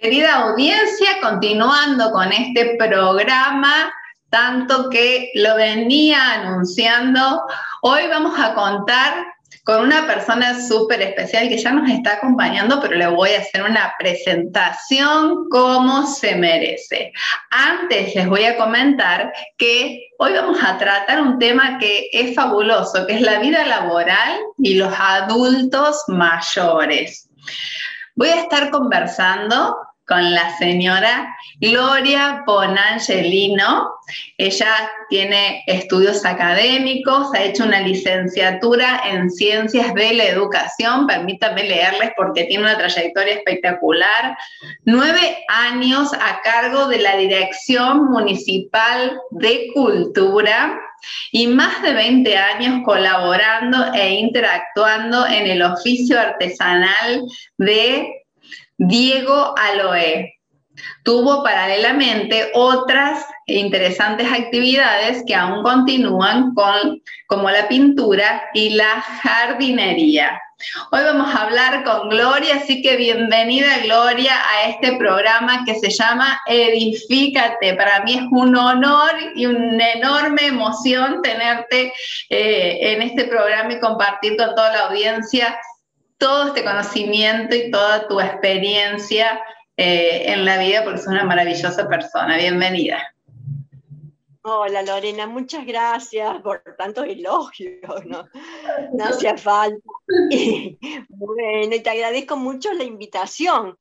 Querida audiencia, continuando con este programa, tanto que lo venía anunciando, hoy vamos a contar con una persona súper especial que ya nos está acompañando, pero le voy a hacer una presentación como se merece. Antes les voy a comentar que hoy vamos a tratar un tema que es fabuloso, que es la vida laboral y los adultos mayores. Voy a estar conversando con la señora Gloria Bonangelino. Ella tiene estudios académicos, ha hecho una licenciatura en ciencias de la educación, permítanme leerles porque tiene una trayectoria espectacular. Nueve años a cargo de la Dirección Municipal de Cultura y más de 20 años colaborando e interactuando en el oficio artesanal de Diego Aloe. Tuvo paralelamente otras interesantes actividades que aún continúan con, como la pintura y la jardinería. Hoy vamos a hablar con Gloria, así que bienvenida Gloria a este programa que se llama Edifícate. Para mí es un honor y una enorme emoción tenerte eh, en este programa y compartir con toda la audiencia todo este conocimiento y toda tu experiencia eh, en la vida, porque sos una maravillosa persona. Bienvenida. Hola Lorena, muchas gracias por tantos elogios, no, no hacía falta. bueno, y te agradezco mucho la invitación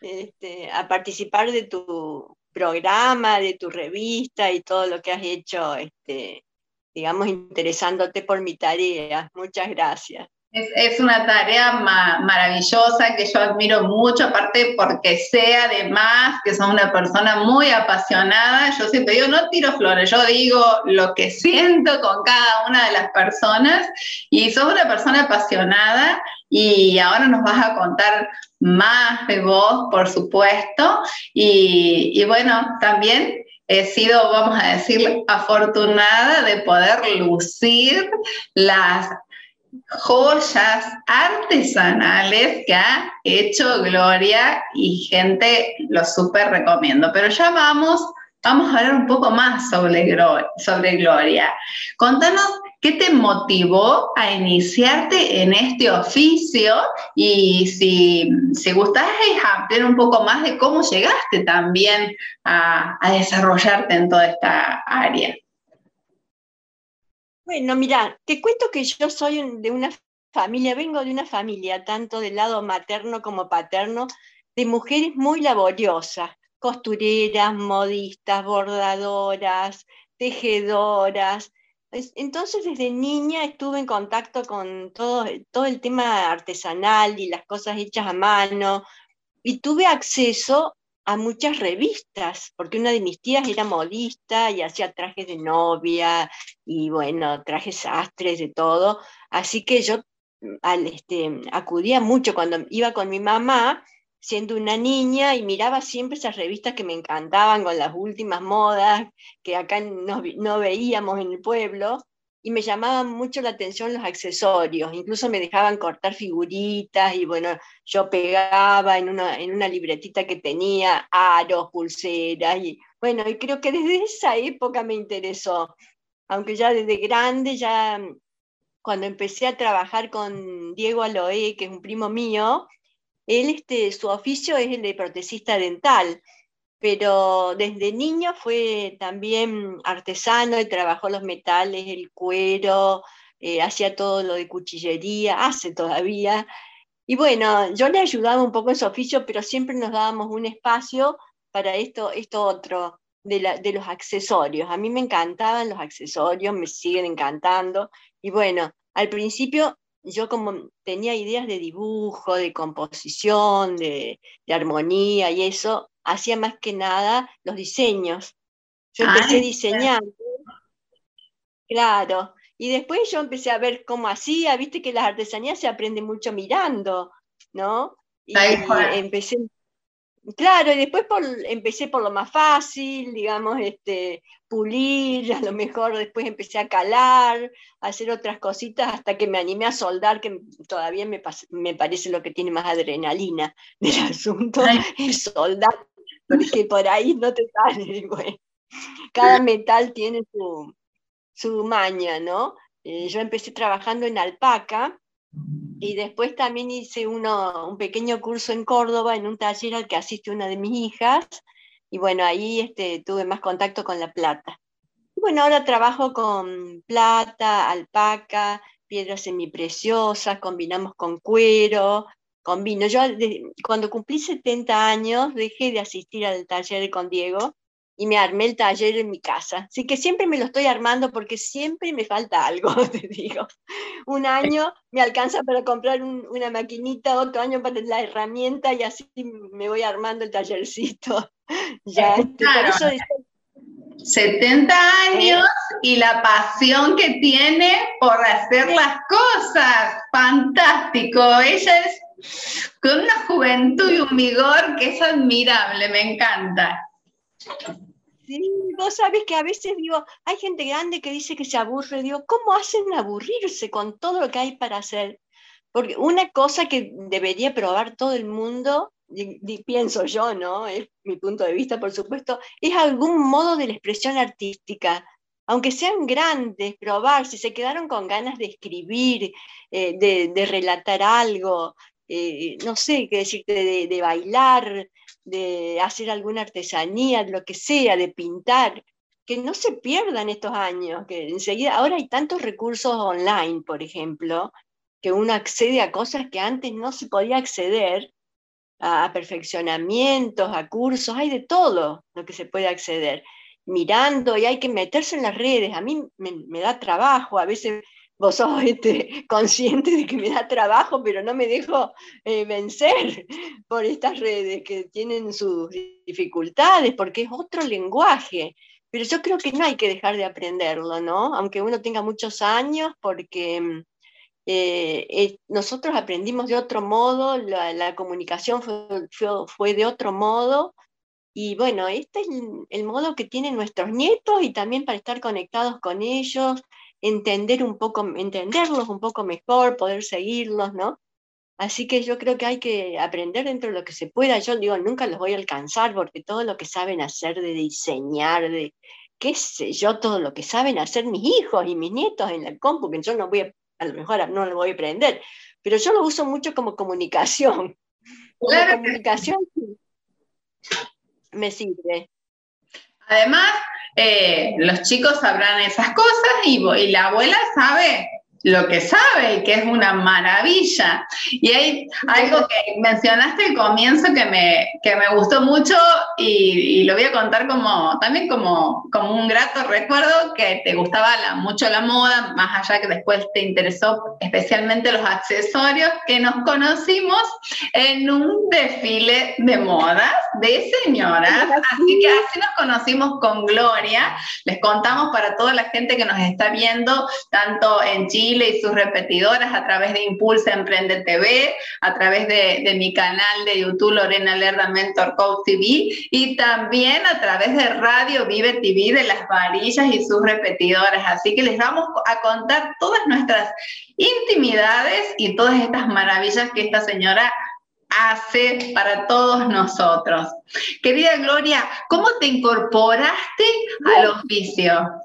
este, a participar de tu programa, de tu revista y todo lo que has hecho, este, digamos, interesándote por mi tarea. Muchas gracias. Es, una tarea maravillosa que yo admiro mucho, aparte porque sé además que son una persona muy apasionada. Yo siempre digo, no tiro flores, yo digo lo que siento con cada una de las personas y sos una persona apasionada y ahora nos vas a contar más de vos, por supuesto. Y, y bueno, también he sido, vamos a decir, afortunada de poder lucir las joyas artesanales que ha hecho Gloria y gente lo súper recomiendo. Pero ya vamos, a hablar un poco más sobre, Gloria. Contanos qué te motivó a iniciarte en este oficio y si, si gustás ampliar un poco más de cómo llegaste también a desarrollarte en toda esta área. Bueno, mira, te cuento que yo soy de una familia, vengo de una familia, tanto del lado materno como paterno, de mujeres muy laboriosas, costureras, modistas, bordadoras, tejedoras. Entonces, desde niña estuve en contacto con todo, todo el tema artesanal y las cosas hechas a mano, y tuve acceso a muchas revistas, porque una de mis tías era modista y hacía trajes de novia y bueno, trajes sastres, de todo. Así que yo mm, este, acudía mucho cuando iba con mi mamá, siendo una niña, y miraba siempre esas revistas que me encantaban con las últimas modas que acá no, no veíamos en el pueblo y me llamaban mucho la atención los accesorios, incluso me dejaban cortar figuritas y bueno, yo pegaba en una, en una libretita que tenía aros, pulseras y bueno, y creo que desde esa época me interesó, aunque ya desde grande, ya cuando empecé a trabajar con Diego Aloe, que es un primo mío, él, este, su oficio es el de protecista dental pero desde niño fue también artesano y trabajó los metales, el cuero, eh, hacía todo lo de cuchillería, hace todavía. Y bueno, yo le ayudaba un poco en su oficio, pero siempre nos dábamos un espacio para esto, esto otro, de, de los accesorios. A mí me encantaban los accesorios, me siguen encantando. Y bueno, al principio yo como tenía ideas de dibujo, de composición, de, armonía y eso, hacía más que nada los diseños. Yo empecé diseñando, claro, y después yo empecé a ver cómo hacía, viste que las artesanías se aprende mucho mirando, ¿no? Y empecé, Claro, y después empecé por lo más fácil, digamos, este, pulir, a lo mejor después empecé a calar, a hacer otras cositas hasta que me animé a soldar, que todavía me, me parece lo que tiene más adrenalina del asunto, es soldar, porque por ahí no te sale, Cada metal tiene su, su maña, ¿no? Eh, yo empecé trabajando en alpaca, y después también hice uno, un pequeño curso en Córdoba, en un taller al que asiste una de mis hijas, y bueno, ahí este, tuve más contacto con la plata. Y bueno, ahora trabajo con plata, alpaca, piedras semipreciosas, combinamos con cuero, combino. Yo cuando cumplí 70 años dejé de asistir al taller con Diego y me armé el taller en mi casa. Así que siempre me lo estoy armando porque siempre me falta algo, te digo. Un año me alcanza para comprar una maquinita, otro año para la herramienta y así me voy armando el tallercito. Ya, este, claro. 70 años y la pasión que tiene por hacer las cosas. Fantástico. Ella es con una juventud y un vigor que es admirable, me encanta. Sí, vos sabés que a veces digo, hay gente grande que dice que se aburre, digo, ¿cómo hacen aburrirse con todo lo que hay para hacer? Porque una cosa que debería probar todo el mundo, pienso yo, ¿no? Es mi punto de vista, por supuesto, es algún modo de la expresión artística. Aunque sean grandes, probar, si se quedaron con ganas de escribir, eh, de, relatar algo, eh, no sé qué decirte, de, de bailar, de hacer alguna artesanía, lo que sea, de pintar, que no se pierdan estos años, que enseguida, ahora hay tantos recursos online, por ejemplo, que uno accede a cosas que antes no se podía acceder, a, perfeccionamientos, a cursos, hay de todo lo que se puede acceder, mirando y hay que meterse en las redes. A mí me, me da trabajo, a veces vos sos este, consciente de que me da trabajo, pero no me dejo eh, vencer por estas redes que tienen sus dificultades, porque es otro lenguaje. Pero yo creo que no hay que dejar de aprenderlo, ¿no? Aunque uno tenga muchos años, porque mm, eh, nosotros aprendimos de otro modo, la, comunicación fue, de otro modo, y bueno, este es el modo que tienen nuestros nietos y también para estar conectados con ellos, entender un poco, entenderlos un poco mejor, poder seguirlos, ¿no? Así que yo creo que hay que aprender dentro de lo que se pueda. Yo digo, nunca los voy a alcanzar porque todo lo que saben hacer de diseñar, de qué sé yo, todo lo que saben hacer mis hijos y mis nietos en la compu, que yo no voy a, a lo mejor no lo voy a aprender, pero yo lo uso mucho como comunicación. Como comunicación me sirve. Además, eh, los chicos sabrán esas cosas y, y la abuela sabe lo que sabe y que es una maravilla. Y hay algo que mencionaste al comienzo que me, que me gustó mucho y, lo voy a contar como, también como, como un grato recuerdo que te gustaba la, mucho la moda, más allá que después te interesó especialmente los accesorios, que nos conocimos en un desfile de modas de señoras. Así que así nos conocimos con Gloria. Les contamos para toda la gente que nos está viendo, tanto en Chile, y sus repetidoras a través de Impulsa Emprende TV, a través de, mi canal de YouTube Lorena Lerda Mentor Coach TV y también a través de Radio Vive TV de las varillas y sus repetidoras. Así que les vamos a contar todas nuestras intimidades y todas estas maravillas que esta señora hace para todos nosotros. Querida Gloria, ¿cómo te incorporaste al oficio?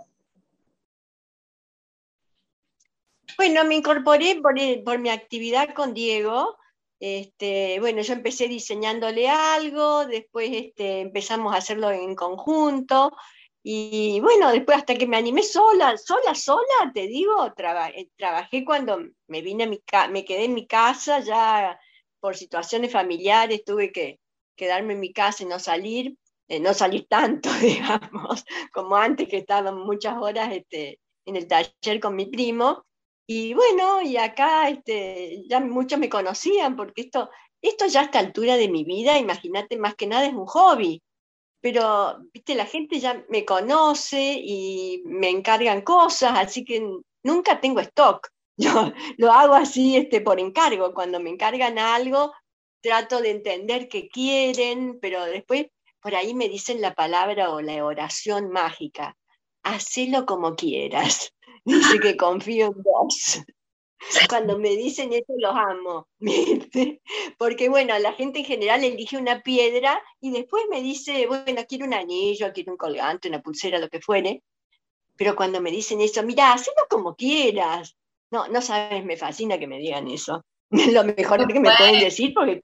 Bueno, me incorporé por, mi actividad con Diego. Este, bueno, yo empecé diseñándole algo, después este, empezamos a hacerlo en conjunto. Y bueno, después hasta que me animé sola, sola, sola, te digo, eh, trabajé cuando me vine a mi me quedé en mi casa, ya por situaciones familiares tuve que quedarme en mi casa y no salir, eh, no salir tanto, digamos, como antes que estaba muchas horas este, en el taller con mi primo. Y bueno, y acá este, ya muchos me conocían porque esto, esto ya a esta altura de mi vida, imagínate, más que nada es un hobby. Pero, viste, la gente ya me conoce y me encargan cosas, así que nunca tengo stock. Yo lo hago así este, por encargo. Cuando me encargan algo, trato de entender qué quieren, pero después por ahí me dicen la palabra o la oración mágica. Hacelo como quieras. Dice que confío en vos. Cuando me dicen eso los amo, porque bueno, la gente en general elige una piedra y después me dice, bueno, quiero un anillo, quiero un colgante, una pulsera, lo que fuere, pero cuando me dicen eso, mira, hazlo como quieras. No, no sabes, me fascina que me digan eso. Lo mejor que me pueden decir porque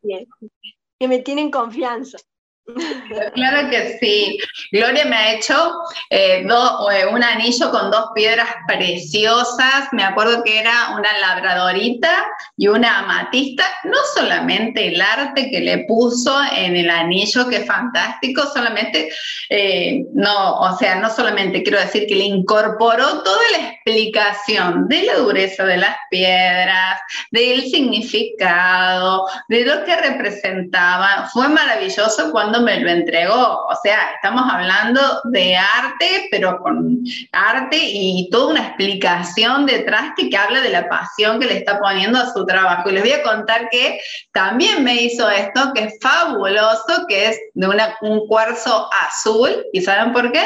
que me tienen confianza. Claro que sí. Gloria me ha hecho eh, eh, un anillo con dos piedras preciosas. Me acuerdo que era una labradorita y una amatista. No solamente el arte que le puso en el anillo, que es fantástico, solamente, eh, no, o sea, no solamente quiero decir que le incorporó toda la explicación de la dureza de las piedras, del significado, de lo que representaban. Fue maravilloso cuando me lo entregó. O sea, estamos hablando de arte, pero con arte y toda una explicación detrás que, habla de la pasión que le está poniendo a su trabajo. Y les voy a contar que también me hizo esto, que es fabuloso, que es de un cuarzo azul. ¿Y saben por qué?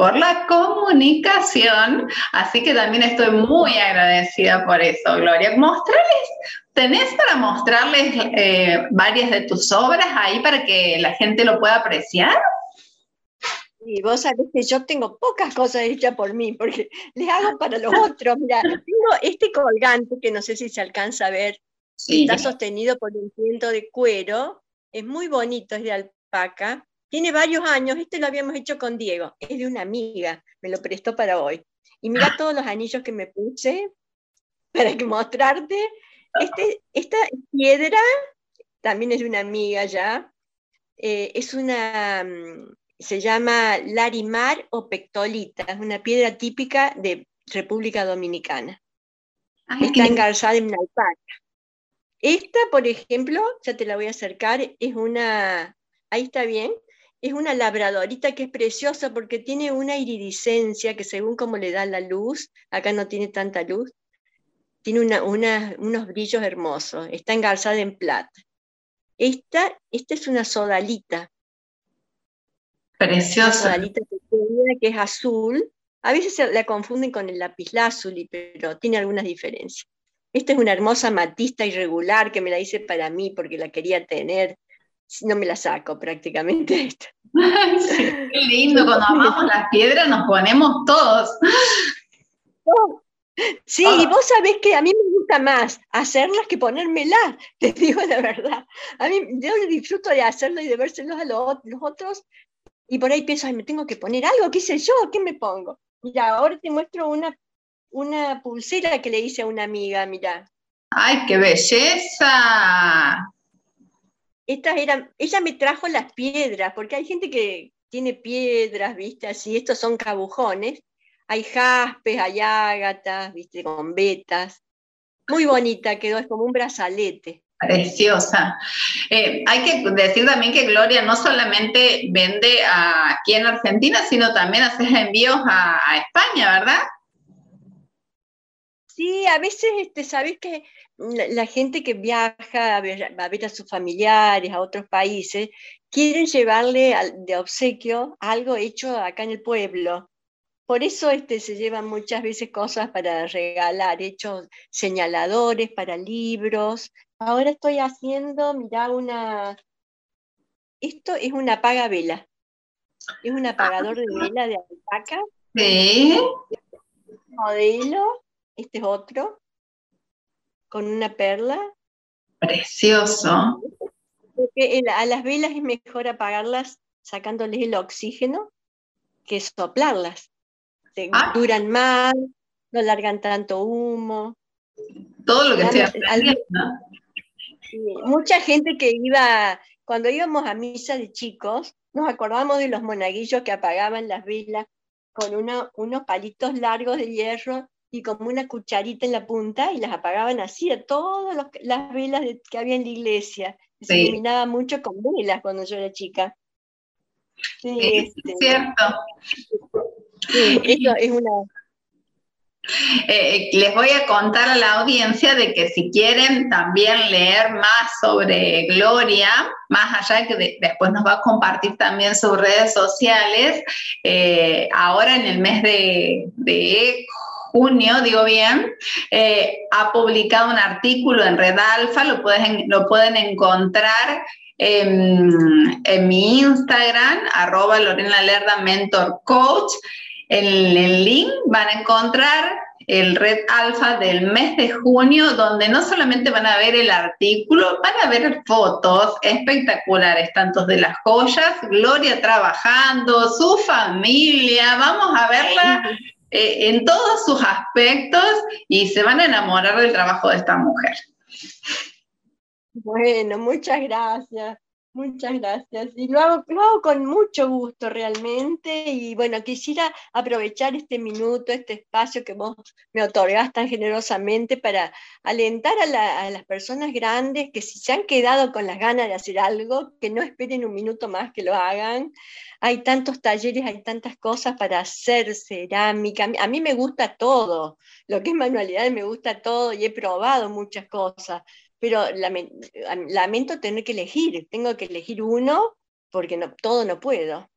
por la comunicación, así que también estoy muy agradecida por eso, Gloria. Mostrarles, ¿tenés para mostrarles eh, varias de tus obras ahí para que la gente lo pueda apreciar? Y vos sabés que yo tengo pocas cosas hechas por mí, porque les hago para los otros. Mira, tengo este colgante que no sé si se alcanza a ver, está sostenido por un ciento de cuero, es muy bonito, es de alpaca, tiene varios años, este lo habíamos hecho con Diego, es de una amiga, me lo prestó para hoy. Y mira ah. todos los anillos que me puse para que mostrarte. Este, esta piedra también es de una amiga ya. Eh, es una, mm, se llama larimar o pectolita, es una piedra típica de República Dominicana. Está engarzada en una alpaca. Esta, por ejemplo, ya te la voy a acercar, es una, ahí está bien, es una labradorita que es preciosa porque tiene una iridiscencia que según como le da la luz, acá no tiene tanta luz, tiene unos brillos hermosos, está engarzada en plata. Esta, esta es una sodalita. Preciosa. Una sodalita que es azul. A veces se la confunden con el lapislázuli, pero tiene algunas diferencias. Esta es una hermosa matista irregular que me la hice para mí porque la quería tener no me la saco prácticamente esta. qué lindo, cuando amamos las piedras nos ponemos todos. Sí, y vos sabés que a mí me gusta más hacerlas que ponérmelas, te digo la verdad. A mí yo disfruto de hacerlo y de vérselos a los, otros, y por ahí pienso, ay, me tengo que poner algo, ¿qué sé yo? ¿Qué me pongo? Mira, ahora te muestro una, una pulsera que le hice a una amiga, mira. ¡Ay, qué belleza! estas eran, ella me trajo las piedras, porque hay gente que tiene piedras, ¿viste? Así, estos son cabujones. Hay jaspes, hay ágatas, ¿viste? Con vetas. Muy bonita quedó, es como un brazalete. Preciosa. Eh, hay que decir también que Gloria no solamente vende aquí en Argentina, sino también hace envíos a, España, ¿verdad? Sí, a veces, este, sabes que la, gente que viaja a ver, a sus familiares a otros países, quieren llevarle de obsequio algo hecho acá en el pueblo. Por eso este, se llevan muchas veces cosas para regalar, hechos señaladores para libros. Ahora estoy haciendo, mira, una... Esto es una apaga vela. Es un apagador de vela de alpaca. Sí. Modelo. Este es otro con una perla. Precioso. Porque a las velas es mejor apagarlas sacándoles el oxígeno que soplarlas. Ah. Duran más, no largan tanto humo. Todo lo que sea. mucha gente que iba, cuando íbamos a misa de chicos, nos acordamos de los monaguillos que apagaban las velas con unos palitos largos de hierro y como una cucharita en la punta y las apagaban así a todas las velas que había en la iglesia. Se iluminaba mucho con velas cuando yo era chica. Sí, es este, cierto. Sí, eso es una, eh, les voy a contar a la audiencia de que si quieren también leer más sobre Gloria, más allá de que después nos va a compartir también sus redes sociales, eh, ahora en el mes de, junio, digo bien, eh, ha publicado un artículo en Red Alfa, lo, pueden, lo pueden encontrar en, en, mi Instagram, arroba Lorena Lerda Mentor Coach. En el link van a encontrar el Red Alfa del mes de junio, donde no solamente van a ver el artículo, van a ver fotos espectaculares, tanto de las joyas, Gloria trabajando, su familia, vamos a verla eh, en todos sus aspectos y se van a enamorar del trabajo de esta mujer. Bueno, muchas gracias. Muchas gracias. Y lo hago, lo con mucho gusto realmente. Y bueno, quisiera aprovechar este minuto, este espacio que vos me otorgás tan generosamente para alentar a, a, las personas grandes que si se han quedado con las ganas de hacer algo, que no esperen un minuto más que lo hagan. Hay tantos talleres, hay tantas cosas para hacer cerámica. A mí me gusta todo. Lo que es manualidad me gusta todo y he probado muchas cosas pero lamento tener que elegir, tengo que elegir uno porque no, todo no puedo.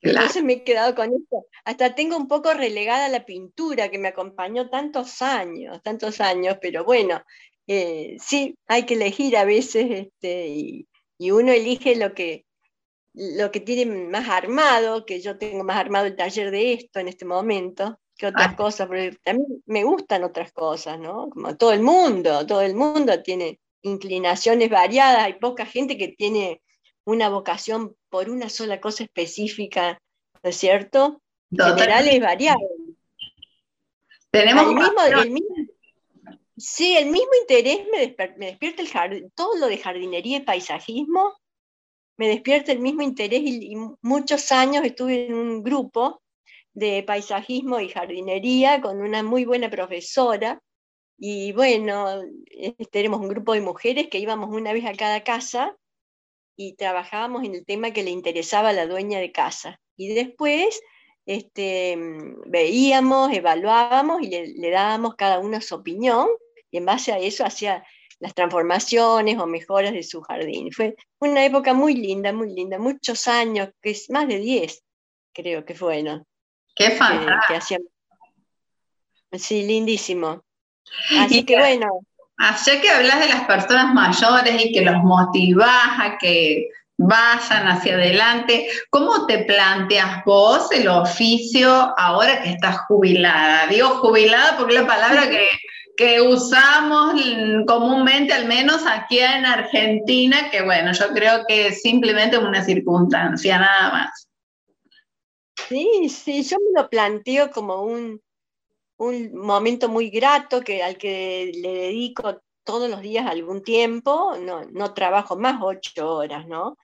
Entonces me he quedado con esto. Hasta tengo un poco relegada la pintura que me acompañó tantos años, tantos años, pero bueno, eh, sí, hay que elegir a veces este, y, uno elige lo que, lo que tiene más armado, que yo tengo más armado el taller de esto en este momento, que otras ah. cosas, porque también me gustan otras cosas, ¿no? Como todo el mundo, todo el mundo tiene inclinaciones variadas, hay poca gente que tiene una vocación por una sola cosa específica, ¿no es cierto? En general es. Tenemos el mismo, sí, el mismo interés me, despierta el todo lo de jardinería y paisajismo, me despierta el mismo interés y, y muchos años estuve en un grupo de paisajismo y jardinería con una muy buena profesora y bueno, tenemos un grupo de mujeres que íbamos una vez a cada casa y trabajábamos en el tema que le interesaba a la dueña de casa. Y después este, veíamos, evaluábamos y le, dábamos cada una su opinión y en base a eso hacía las transformaciones o mejoras de su jardín. Fue una época muy linda, muy linda, muchos años, que es más de 10, creo que fue, ¿no? Qué fantástico. Sí, lindísimo. Así que bueno. Ya que hablas de las personas mayores y que los motivás a que vayan hacia adelante, ¿cómo te planteas vos el oficio ahora que estás jubilada? Digo jubilada porque es la palabra que, que usamos comúnmente, al menos aquí en Argentina, que bueno, yo creo que es simplemente una circunstancia, nada más. Sí, sí, yo me lo planteo como un, un momento muy grato que, al que le dedico todos los días algún tiempo, no, no trabajo más ocho horas, ¿no?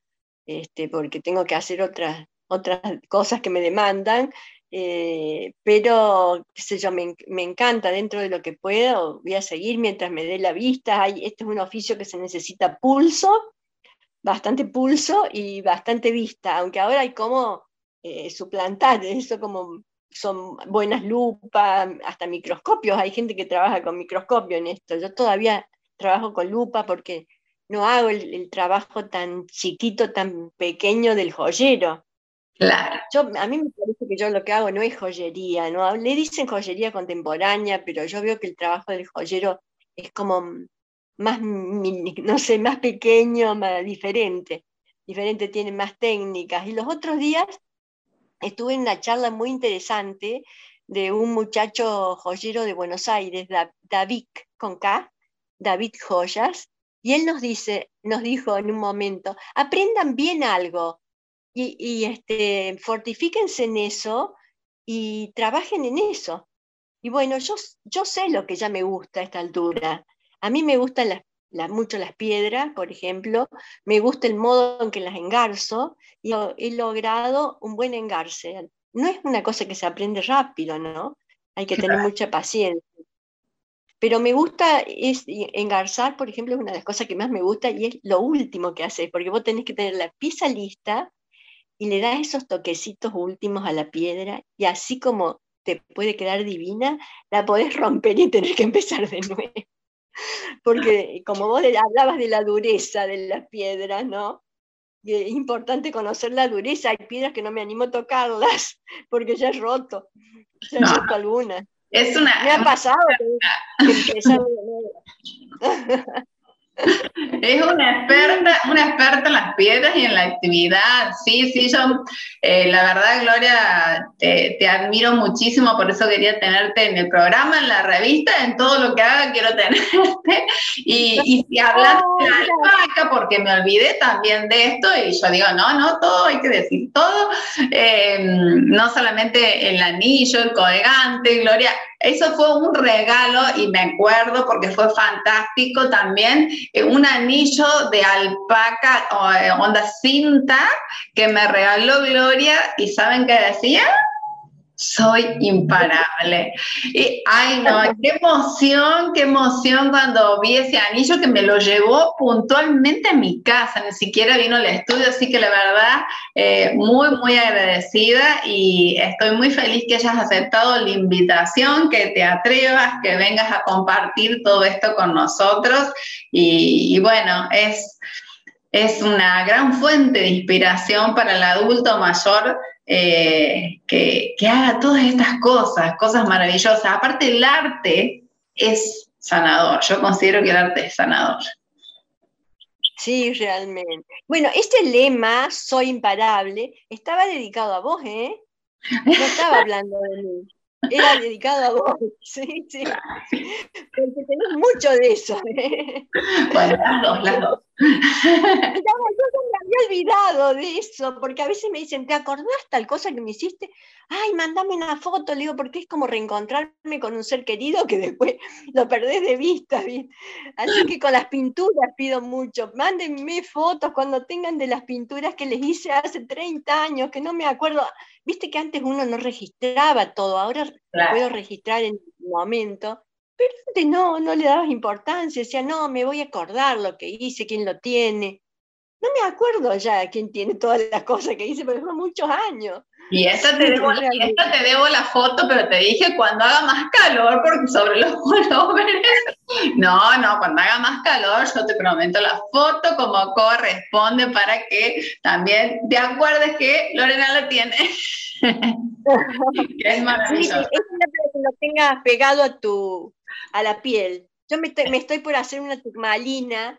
Este, porque tengo que hacer otras, otras cosas que me demandan, eh, pero qué sé yo, me, me, encanta dentro de lo que puedo, voy a seguir mientras me dé la vista. Este es un oficio que se necesita pulso, bastante pulso y bastante vista, aunque ahora hay como eh, suplantar eso como son buenas lupas, hasta microscopios. Hay gente que trabaja con microscopio en esto. Yo todavía trabajo con lupa porque no hago el, trabajo tan chiquito, tan pequeño del joyero. Claro. Yo, a mí me parece que yo lo que hago no es joyería, ¿no? Le dicen joyería contemporánea, pero yo veo que el trabajo del joyero es como más, no sé, más pequeño, más diferente. Diferente, tiene más técnicas. Y los otros días estuve en una charla muy interesante de un muchacho joyero de Buenos Aires, David con K, David Joyas, y él nos dice, nos dijo en un momento, aprendan bien algo y, este, fortifíquense en eso y trabajen en eso. Y bueno, yo, yo sé lo que ya me gusta a esta altura. A mí me gustan las mucho las piedras, por ejemplo, me gusta el modo en que las engarzo y he logrado un buen engarce. No es una cosa que se aprende rápido, ¿no? Hay que tener mucha paciencia. Pero me gusta es engarzar, por ejemplo, es una de las cosas que más me gusta y es lo último que haces, porque vos tenés que tener la pieza lista y le das esos toquecitos últimos a la piedra y así como te puede quedar divina, la podés romper y tener que empezar de nuevo. Porque como vos hablabas de la dureza de las piedras, ¿no? es importante conocer la dureza. Hay piedras que no me animo a tocarlas porque ya he roto, ya he roto algunas. Es una. Me ha pasado que, que Es una experta, una experta en las piedras y en la actividad. Sí, sí, yo, eh, la verdad, Gloria, te, admiro muchísimo, por eso quería tenerte en el programa, en la revista, en todo lo que haga quiero tenerte. Y, y si hablas de la alpaca, porque me olvidé también de esto, y yo digo, no, no, todo, hay que decir todo, eh, no solamente el anillo, el colgante, Gloria, eso fue un regalo y me acuerdo porque fue fantástico también, eh, un anillo de alpaca, eh, onda cinta, que me regaló Gloria y ¿saben qué decía? Soy imparable. Y, ay, no, qué emoción, qué emoción cuando vi ese anillo que me lo llevó puntualmente a mi casa, ni siquiera vino al estudio, así que la verdad, eh, muy, muy agradecida y estoy muy feliz que hayas aceptado la invitación, que te atrevas, que vengas a compartir todo esto con nosotros y, y bueno, es... Es una gran fuente de inspiración para el adulto mayor eh, que, haga todas estas cosas, cosas maravillosas. Aparte, el arte es sanador. Yo considero que el arte es sanador. Sí, realmente. Bueno, este lema, soy imparable, estaba dedicado a vos, ¿eh? No estaba hablando de mí. Era dedicado a vos, sí, sí. Porque tenés mucho de eso. ¿eh? Bueno, las dos, las dos. yo olvidado de eso, porque a veces me dicen, ¿te acordás tal cosa que me hiciste? Ay, mandame una foto, le digo, porque es como reencontrarme con un ser querido que después lo perdés de vista. Así que con las pinturas pido mucho, mándenme fotos cuando tengan de las pinturas que les hice hace 30 años, que no me acuerdo Viste que antes uno no registraba todo, ahora puedo registrar en el momento, pero antes no, no le dabas importancia, decía, no, me voy a acordar lo que hice, quién lo tiene. No me acuerdo ya quién tiene todas las cosas que hice, pero fueron muchos años. Y esta, te debo, te debo la foto, pero te dije cuando haga más calor, porque sobre los colores. No, no, cuando haga más calor, yo te prometo la foto como corresponde para que también te acuerdes que Lorena la tiene. es maravilloso. es que lo tengas pegado a tu a la piel. Yo me estoy, me estoy por hacer una turmalina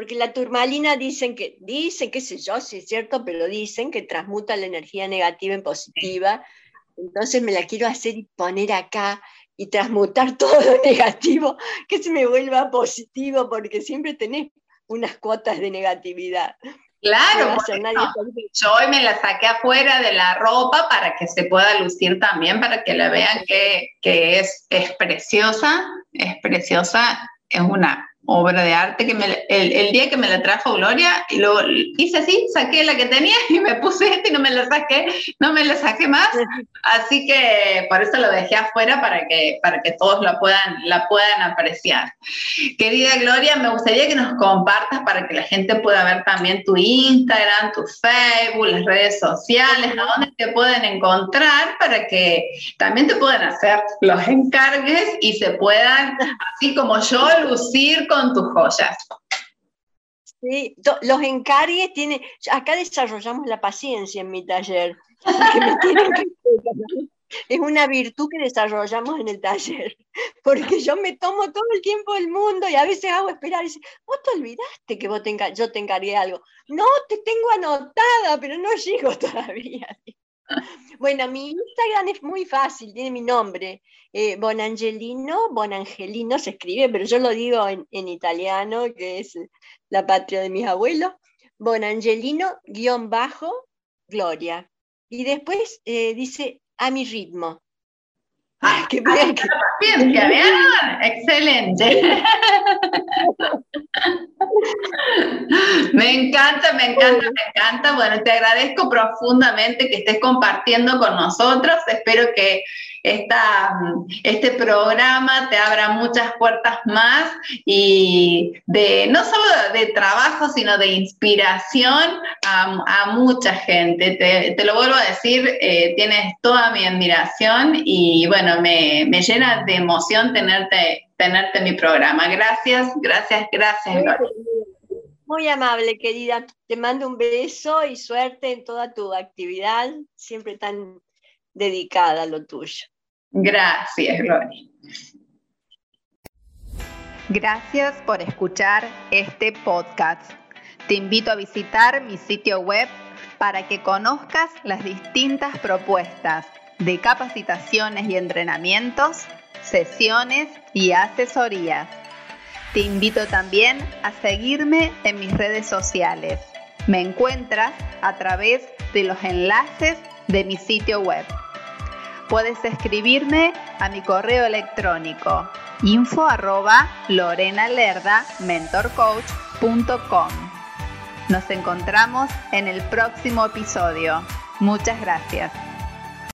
porque la turmalina dicen que, dicen, qué sé yo, si es cierto, pero dicen que transmuta la energía negativa en positiva. Entonces me la quiero hacer y poner acá y transmutar todo lo negativo, que se me vuelva positivo, porque siempre tenés unas cuotas de negatividad. Claro, yo hoy me la saqué afuera de la ropa para que se pueda lucir también, para que la vean que, que es, es preciosa, es preciosa, es una obra de arte que el, día que me la trajo Gloria y lo hice así, saqué la que tenía y me puse esta y no me la saqué, no me la saqué más, así que por eso lo dejé afuera para que, para que todos la puedan, la puedan apreciar. Querida Gloria, me gustaría que nos compartas para que la gente pueda ver también tu Instagram, tu Facebook, las redes sociales, a dónde te pueden encontrar para que también te puedan hacer los encargues y se puedan, así como yo, lucir con tus joyas. Sí, los encargues tienen, acá desarrollamos la paciencia en mi taller. es una virtud que desarrollamos en el taller, porque yo me tomo todo el tiempo del mundo y a veces hago esperar y dice, vos te olvidaste que vos yo te encargué algo. No, te tengo anotada, pero no llego todavía. Bueno, mi Instagram es muy fácil, tiene mi nombre. Eh, Bonangelino, Bonangelino se escribe, pero yo lo digo en, italiano, que es la patria de mis abuelos. Bonangelino, guion bajo, Gloria. Y después eh, dice a mi ritmo. Qué bien, bien, excelente. Me encanta, me encanta, me encanta. Bueno, te agradezco profundamente que estés compartiendo con nosotros. Espero que, este programa te abra muchas puertas más y de no solo de trabajo, sino de inspiración a, mucha gente. Te, lo vuelvo a decir, eh, tienes toda mi admiración y bueno, me, llena de emoción tenerte, tenerte en mi programa. Gracias, gracias, gracias, Muy amable, querida. Te mando un beso y suerte en toda tu actividad, siempre tan dedicada a lo tuyo. Gracias, Gloria. Gracias por escuchar este podcast. Te invito a visitar mi sitio web para que conozcas las distintas propuestas de capacitaciones y entrenamientos, sesiones y asesorías. Te invito también a seguirme en mis redes sociales. Me encuentras a través de los enlaces de mi sitio web. Puedes escribirme a mi correo electrónico info arroba Nos encontramos en el próximo episodio. Muchas gracias.